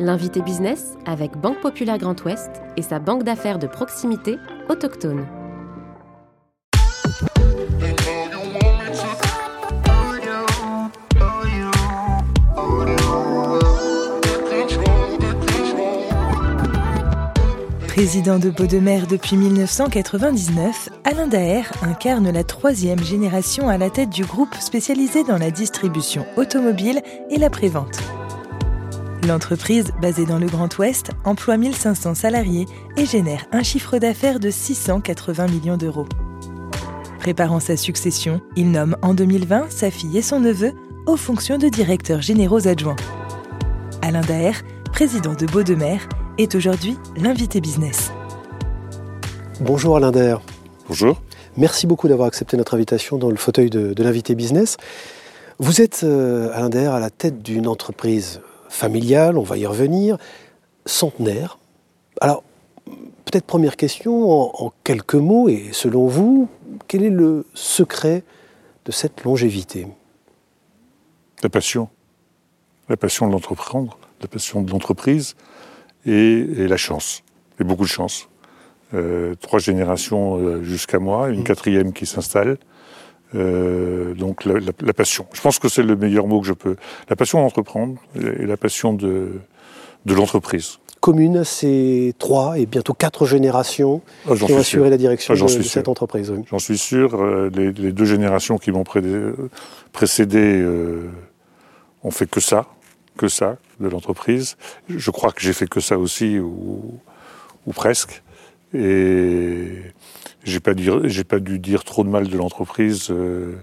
L'invité business avec Banque Populaire Grand Ouest et sa banque d'affaires de proximité autochtone. Président de Baudemer depuis 1999, Alain Daher incarne la troisième génération à la tête du groupe spécialisé dans la distribution automobile et la prévente. L'entreprise, basée dans le Grand Ouest, emploie 1500 salariés et génère un chiffre d'affaires de 680 millions d'euros. Préparant sa succession, il nomme en 2020 sa fille et son neveu aux fonctions de directeurs généraux adjoints. Alain Daher, président de Baudemer, est aujourd'hui l'invité business. Bonjour Alain Daher. Bonjour. Merci beaucoup d'avoir accepté notre invitation dans le fauteuil de, l'invité business. Vous êtes, euh, Alain Daher, à la tête d'une entreprise familiale, on va y revenir, centenaire. Alors, peut-être première question, en, quelques mots, et selon vous, quel est le secret de cette longévité? La passion. La passion de l'entreprendre, la passion de l'entreprise et, la chance. Et beaucoup de chance. Euh, trois générations euh, jusqu'à moi, une mmh. quatrième qui s'installe. Euh, donc la, passion. Je pense que c'est le meilleur mot que je peux. La passion d'entreprendre et la passion de, de l'entreprise. Commune, c'est trois et bientôt quatre générations ah, qui ont assuré la direction ah, de, cette entreprise. J'en suis sûr. Euh, les, deux générations qui m'ont précédé euh, ont fait que ça, que ça de l'entreprise. Je crois que j'ai fait que ça aussi, ou, ou presque. Et j'ai pas, j'ai pas dû dire trop de mal de l'entreprise euh,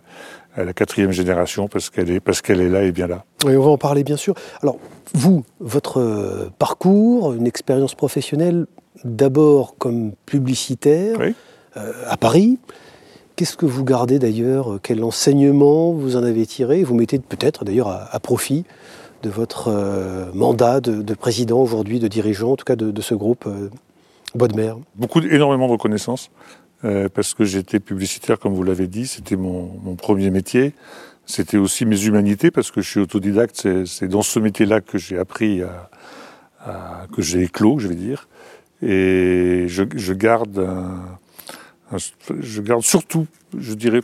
à la quatrième génération parce qu'elle est, parce qu'elle est là et bien là. Oui, on va en parler bien sûr. Alors, vous, votre euh, parcours, une expérience professionnelle, d'abord comme publicitaire euh, à Paris. Qu'est-ce que vous gardez d'ailleurs? Quel enseignement vous en avez tiré? Vous mettez peut-être d'ailleurs à, profit de votre mandat de, président aujourd'hui, de dirigeant en tout cas de, de ce groupe Bodmer Beaucoup, énormément de reconnaissance. Euh, parce que j'étais publicitaire, comme vous l'avez dit, c'était mon, premier métier. C'était aussi mes humanités, parce que je suis autodidacte. C'est dans ce métier-là que j'ai appris que j'ai éclos, je vais dire. Et je, garde, je garde surtout, je dirais,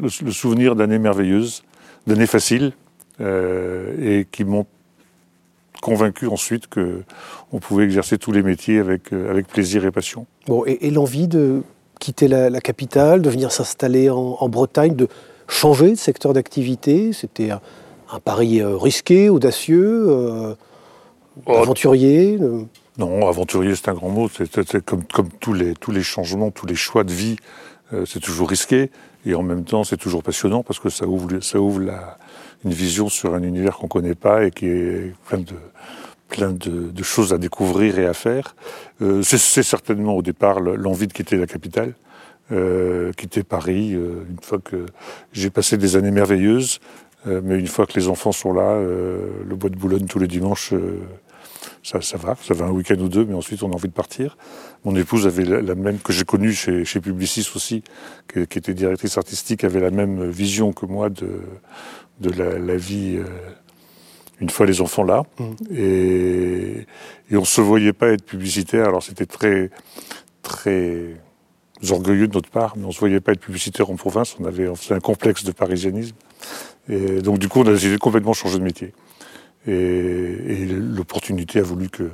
le, souvenir d'années merveilleuses, d'années faciles, euh, et qui m'ont convaincu ensuite que on pouvait exercer tous les métiers avec, euh, avec plaisir et passion. Bon, et l'envie de quitter la, capitale, de venir s'installer en, Bretagne, de changer de secteur d'activité. C'était un, pari euh, risqué, audacieux, euh, oh. aventurier. Non, aventurier, c'est un grand mot. C'est comme, comme tous, les, tous les changements, tous les choix de vie, euh, c'est toujours risqué. Et en même temps, c'est toujours passionnant parce que ça ouvre, ça ouvre la, une vision sur un univers qu'on connaît pas et qui est plein de, plein de, choses à découvrir et à faire. Euh, c'est certainement au départ l'envie de quitter la capitale, euh, quitter Paris, euh, une fois que j'ai passé des années merveilleuses, mais une fois que les enfants sont là, le bois de Boulogne tous les dimanches, ça, ça, va, ça va un week-end ou deux, mais ensuite on a envie de partir. Mon épouse avait la, même, que j'ai connue chez, chez, Publicis aussi, qui, était directrice artistique, avait la même vision que moi de, de la, la vie une fois les enfants là. Mmh. Et, et on se voyait pas être publicitaire. Alors c'était très, très orgueilleux de notre part, mais on se voyait pas être publicitaire en province. On avait un complexe de parisianisme. Et donc du coup, on a décidé de complètement changer de métier. Et, l'opportunité a voulu que,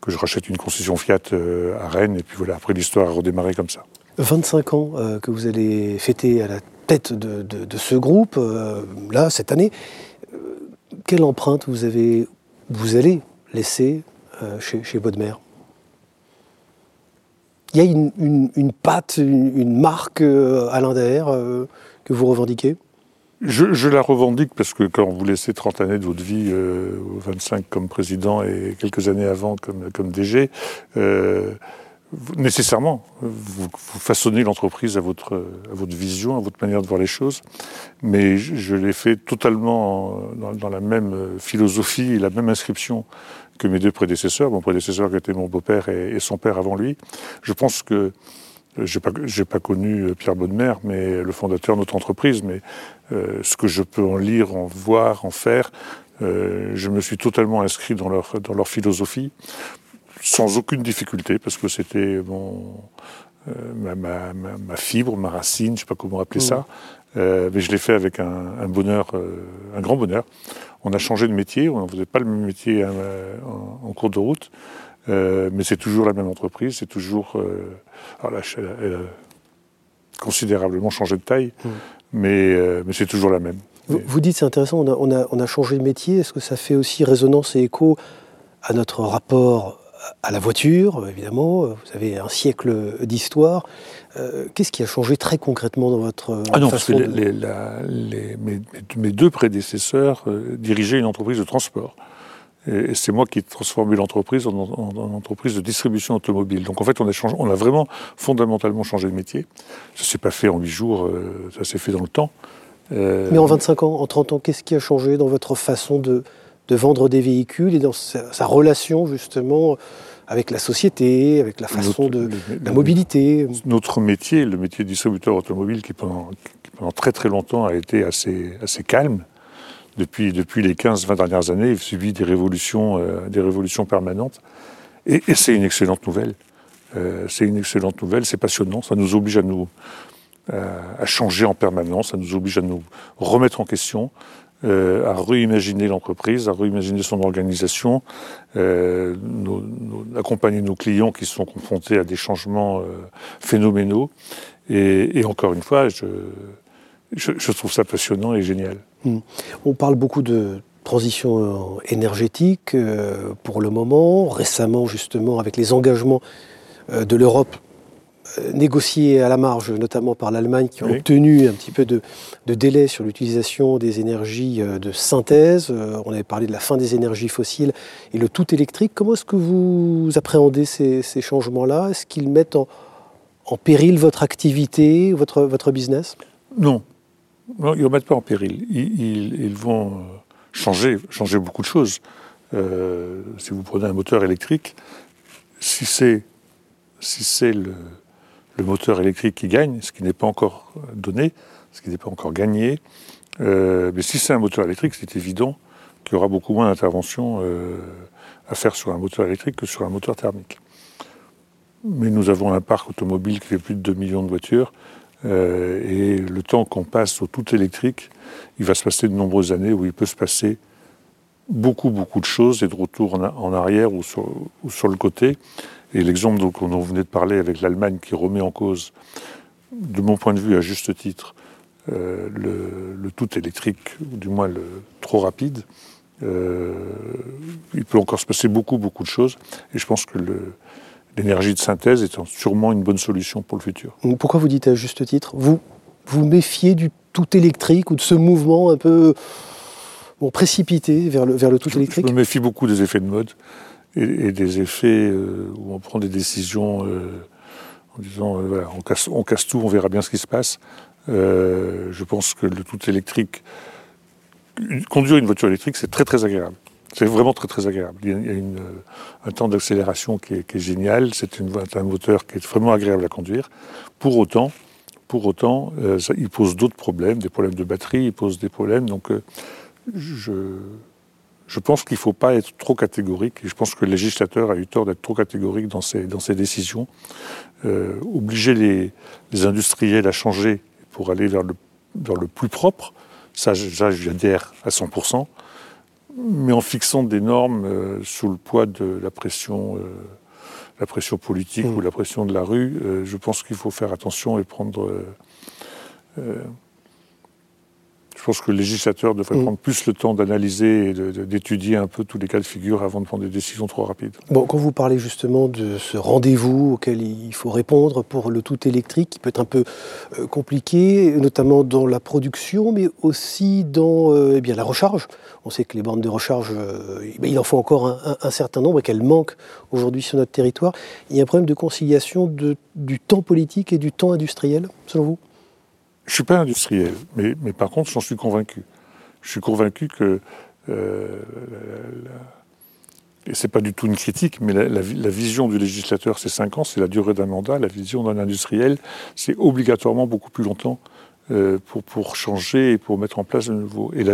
que je rachète une concession Fiat euh, à Rennes. Et puis voilà, après l'histoire a redémarré comme ça. 25 ans euh, que vous allez fêter à la tête de, de, ce groupe, euh, là, cette année quelle empreinte vous, avez, vous allez laisser chez, chez Bodmer? Il y a une, patte, une, marque euh, à l'Indair euh, que vous revendiquez? Je, la revendique parce que quand vous laissez 30 années de votre vie, 25 comme président et quelques années avant comme, comme DG, nécessairement, vous, façonnez l'entreprise à votre, à votre vision, à votre manière de voir les choses, mais je, l'ai fait totalement dans, la même philosophie et la même inscription que mes deux prédécesseurs, mon prédécesseur qui était mon beau-père et, son père avant lui. Je pense que j'ai pas, pas connu Pierre Bonnemer, mais le fondateur de notre entreprise, mais euh, ce que je peux en lire, en voir, en faire, je me suis totalement inscrit dans leur, dans leur philosophie, sans aucune difficulté, parce que c'était mon, ma, ma, ma, fibre, ma racine, je ne sais pas comment appeler ça. Mmh. mais je l'ai fait avec un, un bonheur, un grand bonheur. On a changé de métier, on ne faisait pas le même métier en, en cours de route. Euh, mais c'est toujours la même entreprise, c'est toujours. Euh, elle, a, considérablement changé de taille, mmh. mais, euh, mais c'est toujours la même. Vous, dites, c'est intéressant, on a, on, a, on a, changé de métier. Est-ce que ça fait aussi résonance et écho à notre rapport à la voiture, évidemment Vous avez un siècle d'histoire. Qu'est-ce qui a changé très concrètement dans votre ah non, parce que les, mes, mes, deux prédécesseurs dirigeaient une entreprise de transport. Et c'est moi qui ai transformé l'entreprise en, entreprise de distribution automobile. Donc en fait, on a, changé, on a vraiment fondamentalement changé de métier. Ça ne s'est pas fait en 8 jours, euh, ça s'est fait dans le temps. Euh, Mais en 25 ans, en 30 ans, qu'est-ce qui a changé dans votre façon de, vendre des véhicules et dans sa, relation justement avec la société, avec la façon de la mobilité? Notre métier, le métier de distributeur automobile qui pendant, qui pendant très très longtemps a été assez, assez calme, depuis, depuis les 15-20 dernières années, il subit des révolutions, euh, des révolutions permanentes. Et, c'est une excellente nouvelle. Euh, c'est une excellente nouvelle, c'est passionnant, ça nous oblige à nous euh, à changer en permanence, ça nous oblige à nous remettre en question, à réimaginer l'entreprise, à réimaginer son organisation, accompagner nos clients qui sont confrontés à des changements phénoménaux. Et, et, encore une fois, je, je, trouve ça passionnant et génial. Hmm. On parle beaucoup de transition énergétique euh, pour le moment. Récemment, justement, avec les engagements euh, de l'Europe euh, négociés à la marge, notamment par l'Allemagne, qui ont obtenu un petit peu de, délai sur l'utilisation des énergies de synthèse. on avait parlé de la fin des énergies fossiles et le tout électrique. Comment est-ce que vous appréhendez ces, changements-là? Est-ce qu'ils mettent en, péril votre activité, votre, votre business? Non, non, ils ne remettent pas en péril. Ils, vont euh, changer, changer beaucoup de choses. Euh, si vous prenez un moteur électrique, si c'est si c'est le, moteur électrique qui gagne, ce qui n'est pas encore donné, ce qui n'est pas encore gagné, euh, mais si c'est un moteur électrique, c'est évident qu'il y aura beaucoup moins d'intervention à faire sur un moteur électrique que sur un moteur thermique. Mais nous avons un parc automobile qui fait plus de 2 millions de voitures. Euh, et le temps qu'on passe au tout électrique, il va se passer de nombreuses années où il peut se passer beaucoup, beaucoup de choses et de retour en, arrière ou sur, le côté. Et l'exemple dont on venait de parler avec l'Allemagne qui remet en cause, de mon point de vue à juste titre, euh, le, tout électrique, ou du moins le trop rapide, euh, il peut encore se passer beaucoup, beaucoup de choses. Et je pense que le, l'énergie de synthèse est sûrement une bonne solution pour le futur. Pourquoi vous dites à juste titre Vous vous méfiez du tout électrique ou de ce mouvement un peu bon, précipité vers le, vers le tout électrique? Je me méfie beaucoup des effets de mode et, des effets euh, où on prend des décisions euh, en disant euh, voilà, on casse, on casse, tout, on verra bien ce qui se passe. je pense que le tout électrique, conduire une voiture électrique, c'est très très agréable. C'est vraiment très très agréable. Il y a, une, un temps d'accélération qui, est, génial. C'est un moteur qui est vraiment agréable à conduire. Pour autant, pour autant, euh, il pose d'autres problèmes, des problèmes de batterie, il pose des problèmes. Donc, euh, je, je pense qu'il ne faut pas être trop catégorique. Et je pense que le législateur a eu tort d'être trop catégorique dans ses, dans ses décisions. Euh, obliger les, les, industriels à changer pour aller vers le, vers le plus propre, ça, ça j'adhère à 100% mais en fixant des normes euh, sous le poids de la pression, euh, la pression politique mmh. ou la pression de la rue, euh, je pense qu'il faut faire attention et prendre je pense que le législateur devrait mm. prendre plus le temps d'analyser et d'étudier un peu tous les cas de figure avant de prendre des décisions trop rapides. Bon, quand vous parlez justement de ce rendez-vous auquel il faut répondre pour le tout électrique, qui peut être un peu euh, compliqué, notamment dans la production, mais aussi dans euh, eh bien, la recharge. On sait que les bandes de recharge, euh, eh il en faut encore un, certain nombre et qu'elles manquent aujourd'hui sur notre territoire. Il y a un problème de conciliation de, du temps politique et du temps industriel, selon vous? Je ne suis pas industriel, mais, mais par contre, j'en suis convaincu. Je suis convaincu que, euh, et ce n'est pas du tout une critique, mais la, vision du législateur, c'est 5 ans, c'est la durée d'un mandat. La vision d'un industriel, c'est obligatoirement beaucoup plus longtemps euh, pour, pour changer et pour mettre en place de nouveau. Et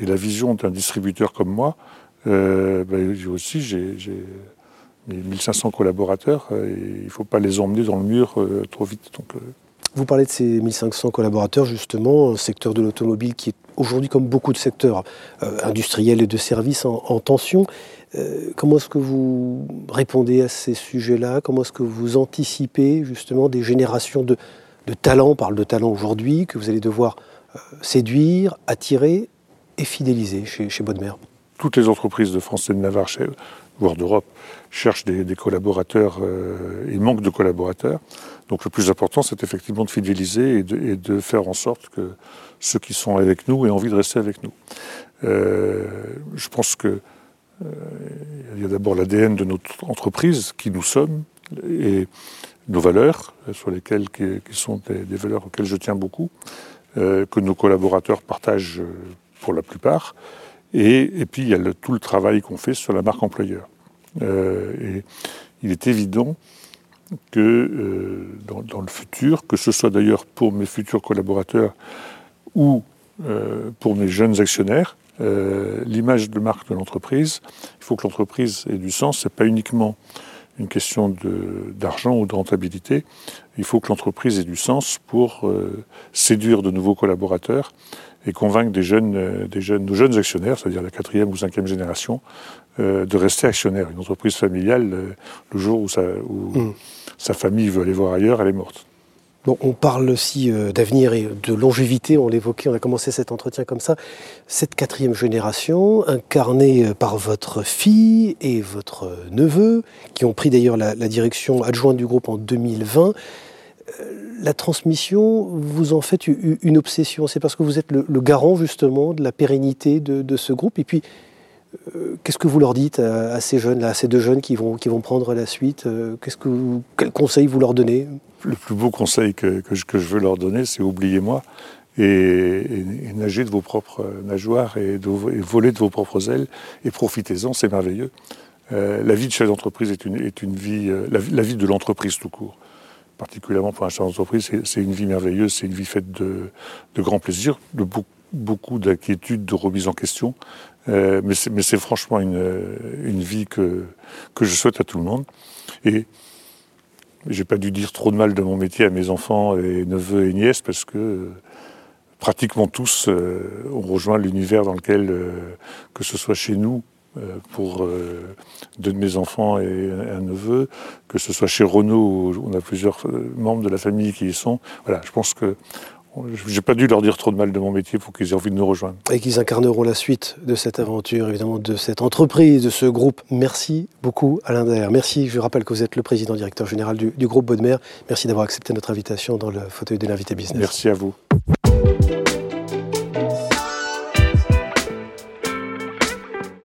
et la vision d'un distributeur comme moi, euh, ben, aussi j'ai 1500 collaborateurs et il ne faut pas les emmener dans le mur trop vite. Donc, vous parlez de ces 1500 collaborateurs, justement, un secteur de l'automobile qui est aujourd'hui, comme beaucoup de secteurs euh, industriels et de services, en, tension. Euh, comment est-ce que vous répondez à ces sujets-là? Comment est-ce que vous anticipez justement des générations de, talents, on parle de talents aujourd'hui, que vous allez devoir euh, séduire, attirer et fidéliser chez, chez Bodmer Toutes les entreprises de France et de Navarre, voire d'Europe, cherchent des, collaborateurs et manquent de collaborateurs. Donc le plus important, c'est effectivement de fidéliser et de, faire en sorte que ceux qui sont avec nous aient envie de rester avec nous. Euh, je pense que euh, il y a d'abord l'ADN de notre entreprise, qui nous sommes, et nos valeurs, sur lesquelles qui, sont des, valeurs auxquelles je tiens beaucoup, euh, que nos collaborateurs partagent pour la plupart. Et, puis il y a tout le travail qu'on fait sur la marque employeur. et il est évident que euh, dans, le futur, que ce soit d'ailleurs pour mes futurs collaborateurs ou euh, pour mes jeunes actionnaires, euh, l'image de marque de l'entreprise, il faut que l'entreprise ait du sens, ce n'est pas uniquement une question d'argent ou de rentabilité, il faut que l'entreprise ait du sens pour séduire de nouveaux collaborateurs et convaincre des jeunes, des jeunes, nos jeunes actionnaires, c'est-à-dire la quatrième ou cinquième génération, de rester actionnaires. Une entreprise familiale, le jour où, mmh sa famille veut aller voir ailleurs, elle est morte. Bon, on parle aussi euh, d'avenir et de longévité, on l'évoquait, on a commencé cet entretien comme ça. Cette quatrième génération, incarnée euh, par votre fille et votre neveu, qui ont pris d'ailleurs la, direction adjointe du groupe en 2020, euh, la transmission, vous en faites une obsession. C'est parce que vous êtes le, garant justement de la pérennité de, ce groupe. Et puis, euh, qu'est-ce que vous leur dites à, ces jeunes, là, à ces deux jeunes qui vont, qui vont prendre la suite euh, que Quel conseil vous leur donnez? Le plus beau conseil que, que, je, veux leur donner, c'est oubliez-moi et, nagez de vos propres nageoires et, volez de vos propres ailes et profitez-en, c'est merveilleux. Euh, la vie de chef d'entreprise est une, est une vie, la, vie de l'entreprise tout court particulièrement pour un chef d'entreprise, c'est une vie merveilleuse, c'est une vie faite de, de grands plaisirs, de beaucoup, d'inquiétudes, de remise en question. Euh, mais c'est franchement une, une, vie que, que je souhaite à tout le monde. Et j'ai pas dû dire trop de mal de mon métier à mes enfants et neveux et nièces parce que pratiquement tous euh, ont rejoint l'univers dans lequel, euh, que ce soit chez nous pour deux de mes enfants et un neveu, que ce soit chez Renault où on a plusieurs membres de la famille qui y sont. Voilà, je pense que j'ai pas dû leur dire trop de mal de mon métier pour qu'ils aient envie de nous rejoindre. Et qu'ils incarneront la suite de cette aventure, évidemment, de cette entreprise, de ce groupe. Merci beaucoup, Alain Daher. Merci. Je rappelle que vous êtes le président directeur général du, du groupe Bodmer. Merci d'avoir accepté notre invitation dans le fauteuil de l'invité business. Merci à vous.